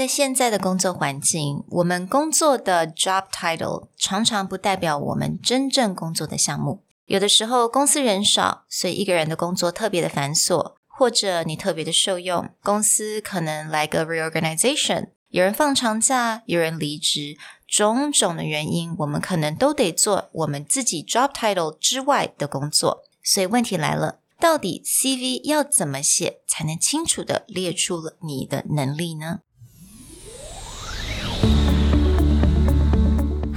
在现在的工作环境，我们工作的 job title 常常不代表我们真正工作的项目。有的时候公司人少，所以一个人的工作特别的繁琐，或者你特别的受用，公司可能来个 reorganization，有人放长假，有人离职，种种的原因，我们可能都得做我们自己 job title 之外的工作。所以问题来了，到底 CV 要怎么写才能清楚的列出了你的能力呢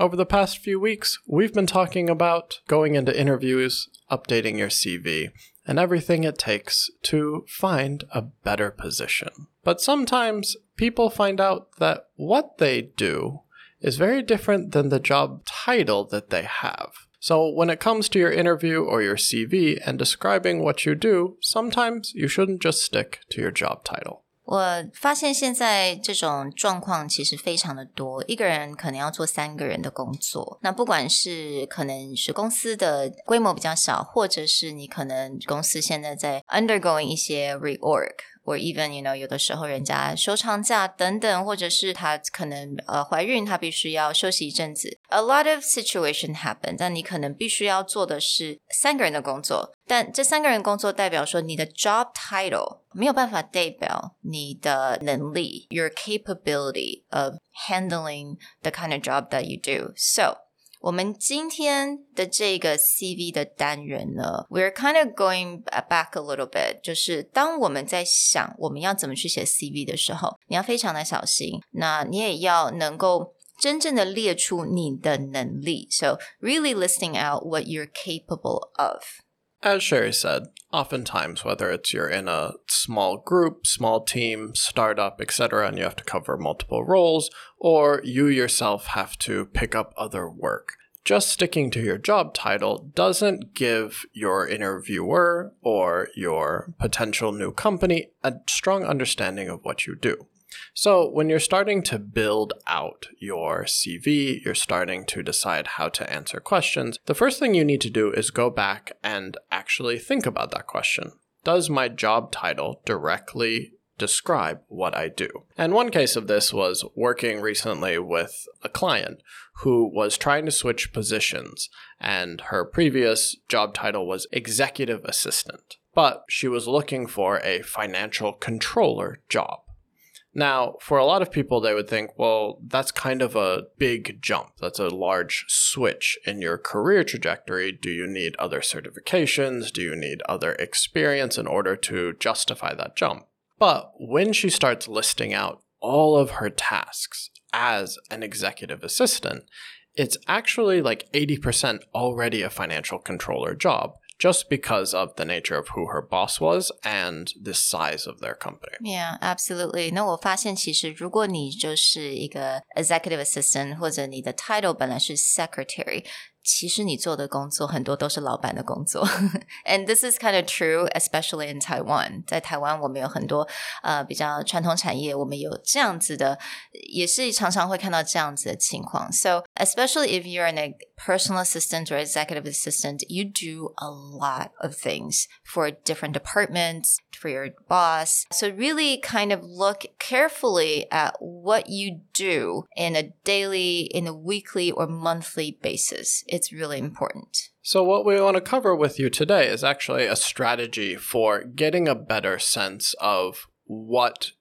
Over the past few weeks, we've been talking about going into interviews, updating your CV, and everything it takes to find a better position. But sometimes people find out that what they do is very different than the job title that they have. So, when it comes to your interview or your CV and describing what you do, sometimes you shouldn't just stick to your job title. 我发现现在这种状况其实非常的多，一个人可能要做三个人的工作。那不管是可能是公司的规模比较小，或者是你可能公司现在在 undergoing 一些 reorg。or even you know 有的时候人家休长假等等，或者是她可能呃怀孕，她必须要休息一阵子。A lot of situation happen，但你可能必须要做的是三个人的工作，但这三个人工作代表说你的 job title 没有办法代表你的能力，your capability of handling the kind of job that you do. So 我们今天的这个 CV 的单元呢，we're kind of going back a little bit，就是当我们在想我们要怎么去写 CV 的时候，你要非常的小心，那你也要能够真正的列出你的能力。So really listing out what you're capable of. As Sherry said, oftentimes, whether it's you're in a small group, small team, startup, etc., and you have to cover multiple roles, or you yourself have to pick up other work, just sticking to your job title doesn't give your interviewer or your potential new company a strong understanding of what you do. So, when you're starting to build out your CV, you're starting to decide how to answer questions, the first thing you need to do is go back and actually think about that question. Does my job title directly describe what I do. And one case of this was working recently with a client who was trying to switch positions, and her previous job title was executive assistant. But she was looking for a financial controller job. Now, for a lot of people, they would think, well, that's kind of a big jump. That's a large switch in your career trajectory. Do you need other certifications? Do you need other experience in order to justify that jump? But when she starts listing out all of her tasks as an executive assistant, it's actually like 80% already a financial controller job just because of the nature of who her boss was and the size of their company. Yeah, absolutely. 那我发现，其实如果你就是一个 executive assistant，或者你的 title 本来是 secretary，其实你做的工作很多都是老板的工作，and this is kind of true, especially in Taiwan。在台湾，我们有很多呃比较传统产业，我们有这样子的，也是常常会看到这样子的情况。So especially if you're an personal assistant or executive assistant, you do a lot of things for different departments, for your boss. So really kind of look carefully at what you do in a daily, in a weekly or monthly basis. It's really important. So, what we want to cover with you today is actually a strategy for getting a better sense of what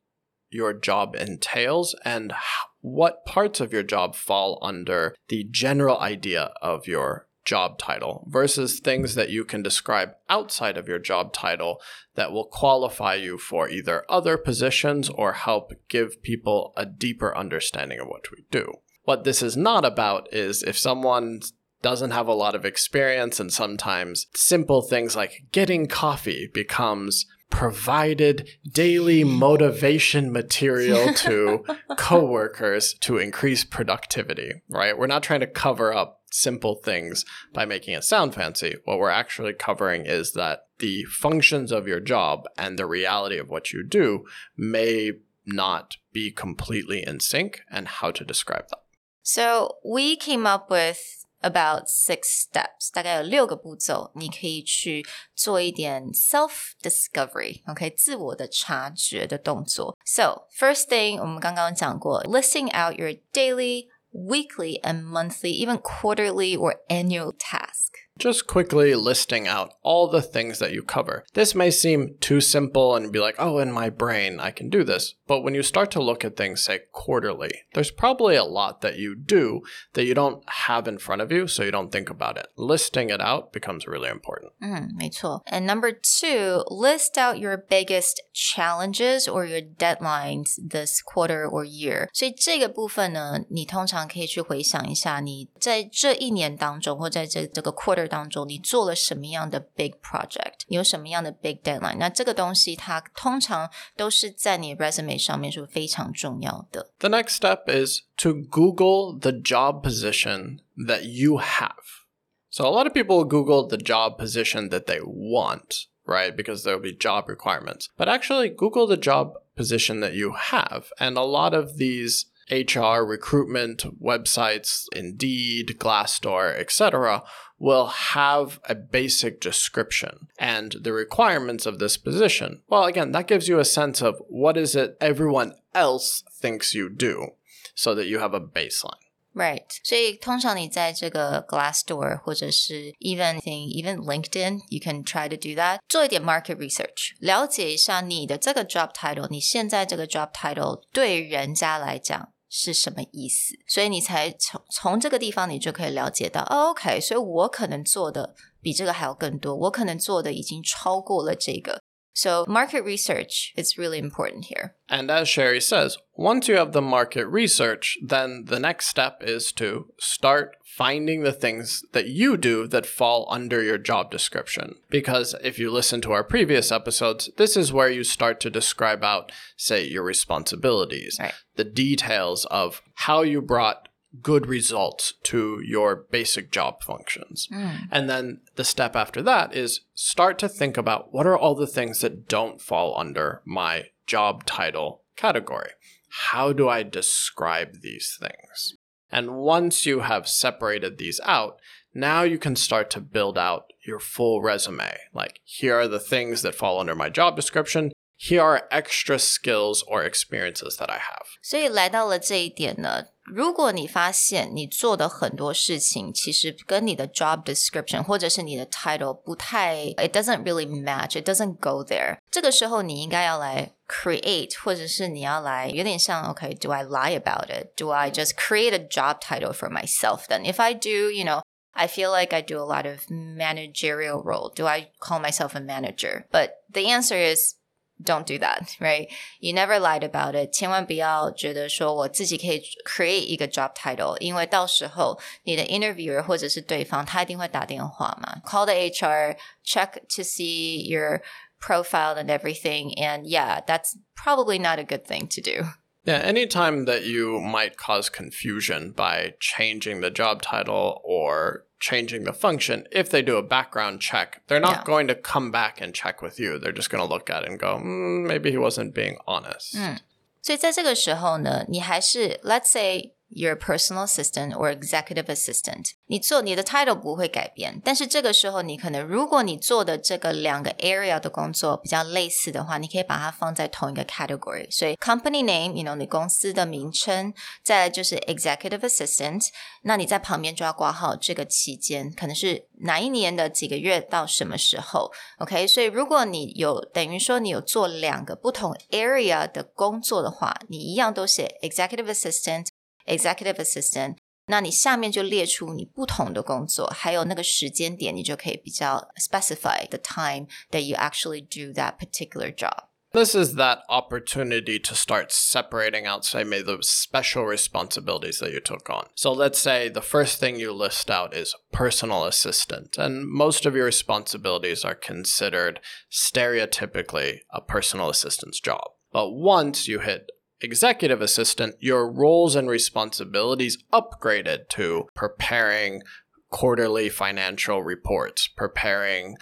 your job entails and what parts of your job fall under the general idea of your job title versus things that you can describe outside of your job title that will qualify you for either other positions or help give people a deeper understanding of what we do. What this is not about is if someone doesn't have a lot of experience and sometimes simple things like getting coffee becomes provided daily motivation material to coworkers to increase productivity, right? We're not trying to cover up simple things by making it sound fancy. What we're actually covering is that the functions of your job and the reality of what you do may not be completely in sync and how to describe that. So we came up with about six steps，大概有六个步骤，你可以去做一点 self discovery，OK，、okay? 自我的察觉的动作。So first thing，我们刚刚讲过，listing out your daily, weekly, and monthly, even quarterly or annual task just quickly listing out all the things that you cover. This may seem too simple and be like, oh, in my brain, I can do this. But when you start to look at things, say quarterly, there's probably a lot that you do that you don't have in front of you, so you don't think about it. Listing it out becomes really important. Mm, and number two, list out your biggest challenges or your deadlines this quarter or year. 所以这个部分呢，你通常可以去回想一下，你在这一年当中，或在这这个 quarter 当中，你做了什么样的 big project，你有什么样的 big deadline？那这个东西它通常都是在你 resume 上面是非常重要的。The next step is to Google the job position that you have. So a lot of people Google the job position that they want, right? Because there'll be job requirements. But actually, Google the job position that you have. And a lot of these HR recruitment websites, Indeed, Glassdoor, etc., will have a basic description and the requirements of this position. Well, again, that gives you a sense of what is it everyone else thinks you do so that you have a baseline. Right，所以通常你在这个 Glassdoor 或者是 even even LinkedIn，you can try to do that，做一点 market research，了解一下你的这个 job title，你现在这个 job title 对人家来讲 是什么意思，所以你才从从这个地方你就可以了解到、哦、，OK，所以我可能做的比这个还要更多，我可能做的已经超过了这个。So market research is really important here. And as Sherry says, once you have the market research, then the next step is to start finding the things that you do that fall under your job description. Because if you listen to our previous episodes, this is where you start to describe out, say, your responsibilities, right. the details of how you brought good results to your basic job functions. Mm. And then the step after that is start to think about what are all the things that don't fall under my job title category? How do I describe these things? And once you have separated these out, now you can start to build out your full resume. Like, here are the things that fall under my job description here are extra skills or experiences that I have. 所以来到了这一点呢， 如果你发现你做的很多事情其实跟你的 job description 或者是你的 title 不太，it doesn't really match, it doesn't go there。这个时候你应该要来 create，或者是你要来有点像，OK，do、okay, I lie about it? Do I just create a job title for myself? Then if I do, you know. I feel like I do a lot of managerial role. Do I call myself a manager? But the answer is don't do that, right? You never lied about it. 千万不要觉得说我自己可以 create 一个 job title，因为到时候你的 interviewer 或者是对方他一定会打电话嘛，call the HR, check to see your profile and everything. And yeah, that's probably not a good thing to do. Yeah, anytime that you might cause confusion by changing the job title or changing the function, if they do a background check, they're not yeah. going to come back and check with you. They're just going to look at it and go, mm, maybe he wasn't being honest. 嗯，所以在这个时候呢，你还是 let's say your personal assistant or executive assistant。你做你的 title 不会改变，但是这个时候你可能，如果你做的这个两个 area 的工作比较类似的话，你可以把它放在同一个 category。所以 company name，you know，你公司的名称，再来就是 executive assistant，那你在旁边就要挂号这个期间，可能是哪一年的几个月到什么时候？OK，所以如果你有等于说你有做两个不同 area 的工作的话，你一样都写 executive assistant，executive assistant。那你下面就列出你不同的工作，还有那个时间点，你就可以比较 specify the time that you actually do that particular job. This is that opportunity to start separating out, say, maybe the special responsibilities that you took on. So let's say the first thing you list out is personal assistant, and most of your responsibilities are considered stereotypically a personal assistant's job. But once you hit executive assistant, your roles and responsibilities upgraded to preparing quarterly financial reports, preparing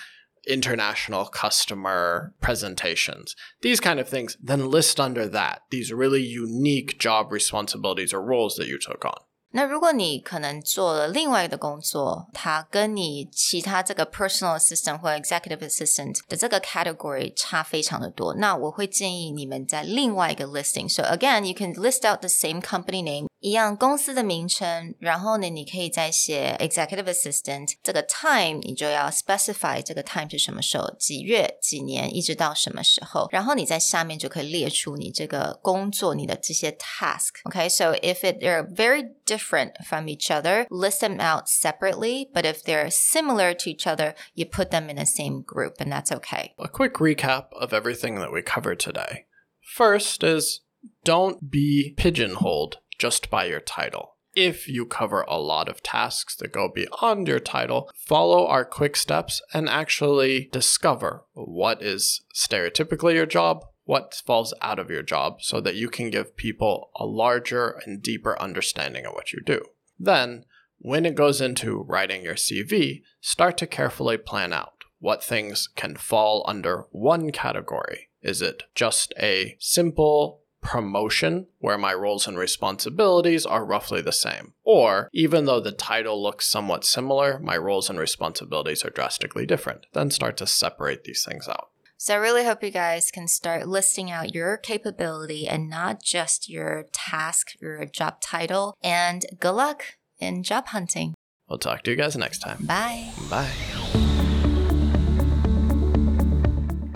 international customer presentations, these kind of things, then list under that these really unique job responsibilities or roles that you took on. 那如果你可能做了另外的工作，它跟你其他这个 personal assistant 或 executive assistant 的这个 category 差非常的多，那我会建议你们在另外一个 listing。So again, you can list out the same company name 一样公司的名称，然后呢，你可以再写 executive assistant 这个 time，你就要 specify 这个 time 是什么时候，几月、几年，一直到什么时候，然后你在下面就可以列出你这个工作你的这些 task。Okay, if it they're very different from each other, list them out separately. But if they're similar to each other, you put them in the same group, and that's okay. A quick recap of everything that we covered today. First is don't be pigeonholed just by your title. If you cover a lot of tasks that go beyond your title, follow our quick steps and actually discover what is stereotypically your job, what falls out of your job, so that you can give people a larger and deeper understanding of what you do. Then, when it goes into writing your CV, start to carefully plan out what things can fall under one category. Is it just a simple promotion where my roles and responsibilities are roughly the same. Or, even though the title looks somewhat similar, my roles and responsibilities are drastically different. Then start to separate these things out. So I really hope you guys can start listing out your capability and not just your task, your job title. And good luck in job hunting. We'll talk to you guys next time. Bye. Bye.